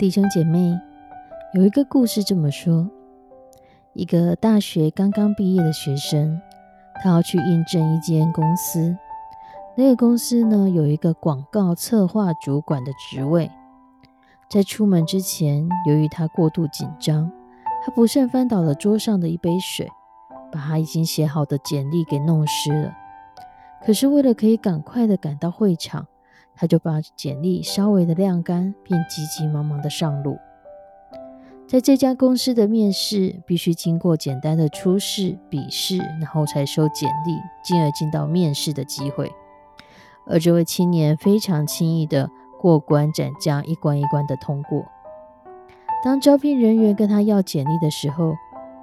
弟兄姐妹，有一个故事这么说：一个大学刚刚毕业的学生，他要去应征一间公司。那个公司呢，有一个广告策划主管的职位。在出门之前，由于他过度紧张，他不慎翻倒了桌上的一杯水，把他已经写好的简历给弄湿了。可是为了可以赶快的赶到会场。他就把简历稍微的晾干，便急急忙忙的上路。在这家公司的面试，必须经过简单的初试、笔试，然后才收简历，进而进到面试的机会。而这位青年非常轻易的过关斩将，一关一关的通过。当招聘人员跟他要简历的时候，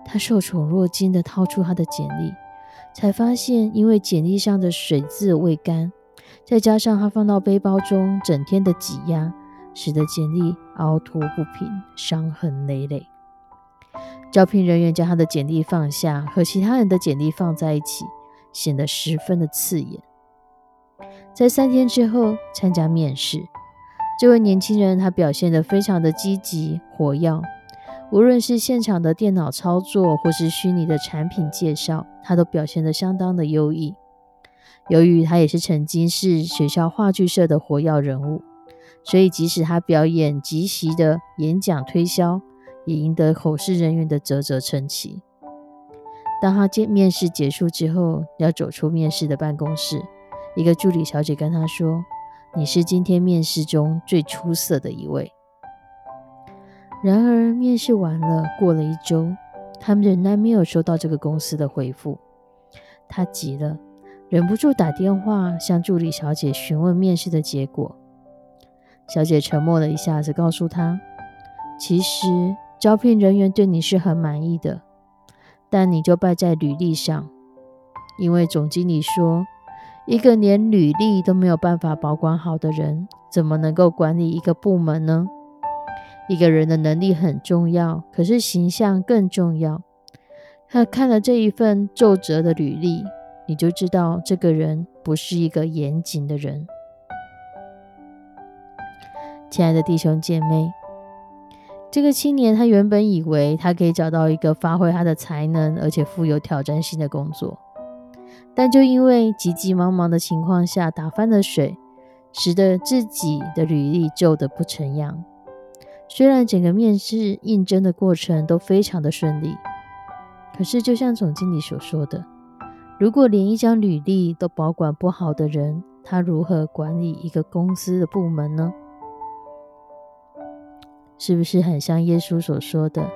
他受宠若惊的掏出他的简历，才发现因为简历上的水渍未干。再加上他放到背包中，整天的挤压，使得简历凹凸不平，伤痕累累。招聘人员将他的简历放下，和其他人的简历放在一起，显得十分的刺眼。在三天之后参加面试，这位年轻人他表现得非常的积极活跃，无论是现场的电脑操作，或是虚拟的产品介绍，他都表现得相当的优异。由于他也是曾经是学校话剧社的活跃人物，所以即使他表演即席的演讲推销，也赢得口试人员的啧啧称奇。当他见面试结束之后，要走出面试的办公室，一个助理小姐跟他说：“你是今天面试中最出色的一位。”然而，面试完了，过了一周，他们仍然没有收到这个公司的回复，他急了。忍不住打电话向助理小姐询问面试的结果。小姐沉默了一下子，告诉他：“其实招聘人员对你是很满意的，但你就败在履历上。因为总经理说，一个连履历都没有办法保管好的人，怎么能够管理一个部门呢？一个人的能力很重要，可是形象更重要。”他看了这一份皱褶的履历。你就知道这个人不是一个严谨的人，亲爱的弟兄姐妹，这个青年他原本以为他可以找到一个发挥他的才能而且富有挑战性的工作，但就因为急急忙忙的情况下打翻了水，使得自己的履历皱得不成样。虽然整个面试应征的过程都非常的顺利，可是就像总经理所说的。如果连一张履历都保管不好的人，他如何管理一个公司的部门呢？是不是很像耶稣所说的：“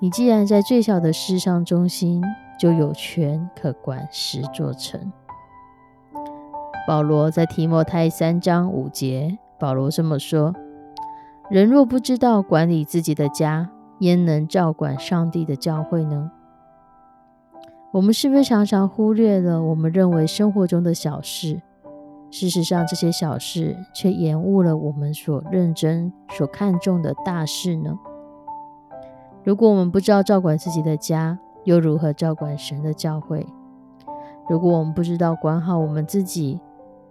你既然在最小的事上忠心，就有权可管十座城。”保罗在提摩太三章五节，保罗这么说：“人若不知道管理自己的家，焉能照管上帝的教会呢？”我们是不是常常忽略了我们认为生活中的小事？事实上，这些小事却延误了我们所认真、所看重的大事呢？如果我们不知道照管自己的家，又如何照管神的教会？如果我们不知道管好我们自己，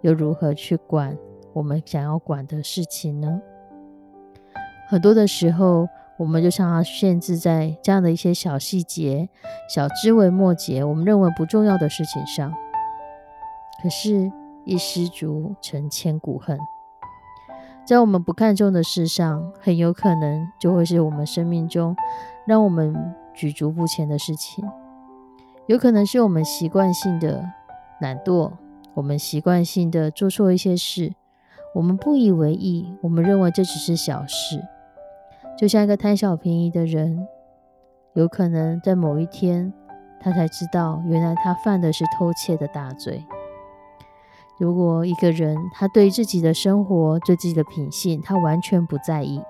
又如何去管我们想要管的事情呢？很多的时候，我们就常常限制在这样的一些小细节、小枝微末节，我们认为不重要的事情上，可是，一失足成千古恨。在我们不看重的事上，很有可能就会是我们生命中让我们举足不前的事情。有可能是我们习惯性的懒惰，我们习惯性的做错一些事，我们不以为意，我们认为这只是小事。就像一个贪小便宜的人，有可能在某一天，他才知道，原来他犯的是偷窃的大罪。如果一个人他对自己的生活、对自己的品性，他完全不在意。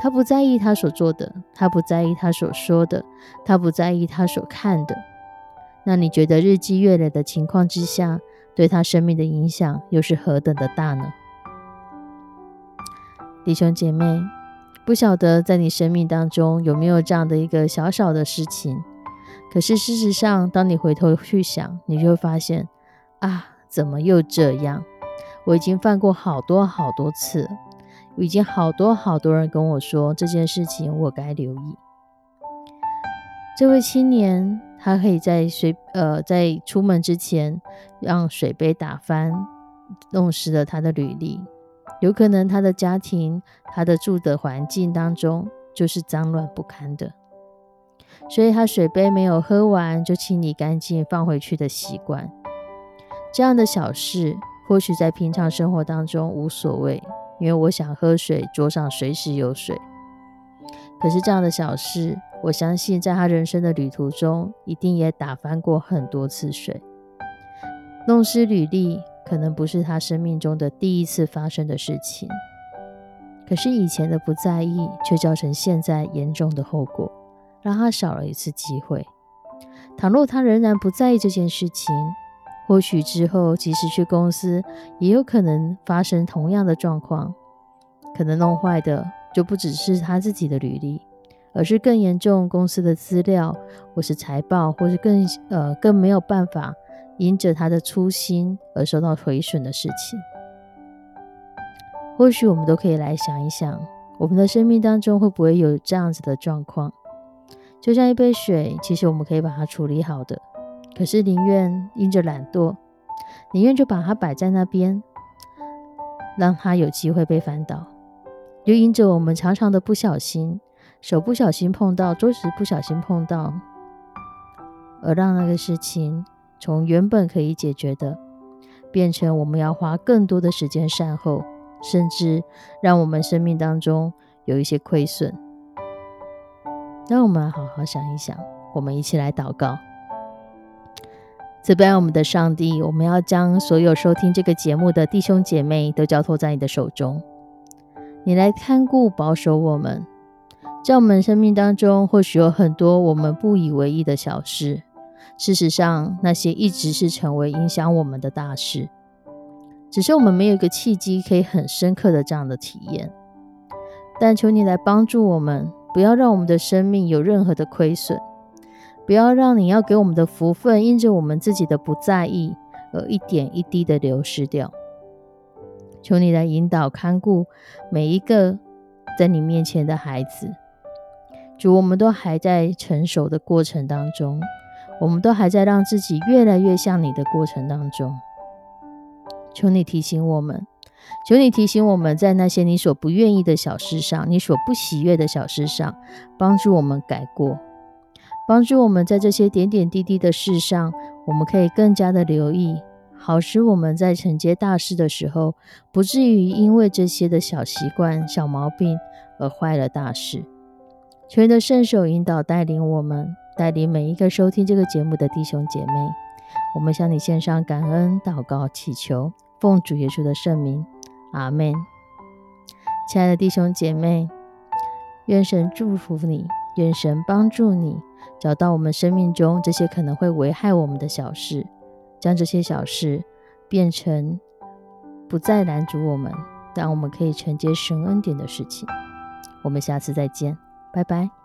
他不在意他所做的，他不在意他所说的，他不在意他所看的。那你觉得日积月累的情况之下，对他生命的影响又是何等的大呢？弟兄姐妹，不晓得在你生命当中有没有这样的一个小小的事情？可是事实上，当你回头去想，你就会发现，啊，怎么又这样？我已经犯过好多好多次。已经好多好多人跟我说这件事情，我该留意。这位青年，他可以在水呃在出门之前让水杯打翻，弄湿了他的履历。有可能他的家庭、他的住的环境当中就是脏乱不堪的，所以他水杯没有喝完就清理干净放回去的习惯。这样的小事，或许在平常生活当中无所谓。因为我想喝水，桌上随时有水。可是这样的小事，我相信在他人生的旅途中，一定也打翻过很多次水。弄湿履历，可能不是他生命中的第一次发生的事情。可是以前的不在意，却造成现在严重的后果，让他少了一次机会。倘若他仍然不在意这件事情，或许之后，即使去公司，也有可能发生同样的状况。可能弄坏的就不只是他自己的履历，而是更严重公司的资料，或是财报，或是更呃更没有办法因着他的粗心而受到毁损的事情。或许我们都可以来想一想，我们的生命当中会不会有这样子的状况？就像一杯水，其实我们可以把它处理好的。可是宁愿因着懒惰，宁愿就把它摆在那边，让它有机会被翻倒；又因着我们常常的不小心，手不小心碰到，桌子不小心碰到，而让那个事情从原本可以解决的，变成我们要花更多的时间善后，甚至让我们生命当中有一些亏损。让我们好好想一想，我们一起来祷告。慈悲我们的上帝，我们要将所有收听这个节目的弟兄姐妹都交托在你的手中，你来看顾保守我们。在我们生命当中，或许有很多我们不以为意的小事，事实上，那些一直是成为影响我们的大事，只是我们没有一个契机可以很深刻的这样的体验。但求你来帮助我们，不要让我们的生命有任何的亏损。不要让你要给我们的福分，因着我们自己的不在意而一点一滴的流失掉。求你来引导看顾每一个在你面前的孩子。主，我们都还在成熟的过程当中，我们都还在让自己越来越像你的过程当中。求你提醒我们，求你提醒我们在那些你所不愿意的小事上，你所不喜悦的小事上，帮助我们改过。帮助我们在这些点点滴滴的事上，我们可以更加的留意，好使我们在承接大事的时候，不至于因为这些的小习惯、小毛病而坏了大事。求你的圣手引导带领我们，带领每一个收听这个节目的弟兄姐妹。我们向你献上感恩、祷告、祈求，奉主耶稣的圣名，阿门。亲爱的弟兄姐妹，愿神祝福你，愿神帮助你。找到我们生命中这些可能会危害我们的小事，将这些小事变成不再拦阻我们，让我们可以承接神恩典的事情。我们下次再见，拜拜。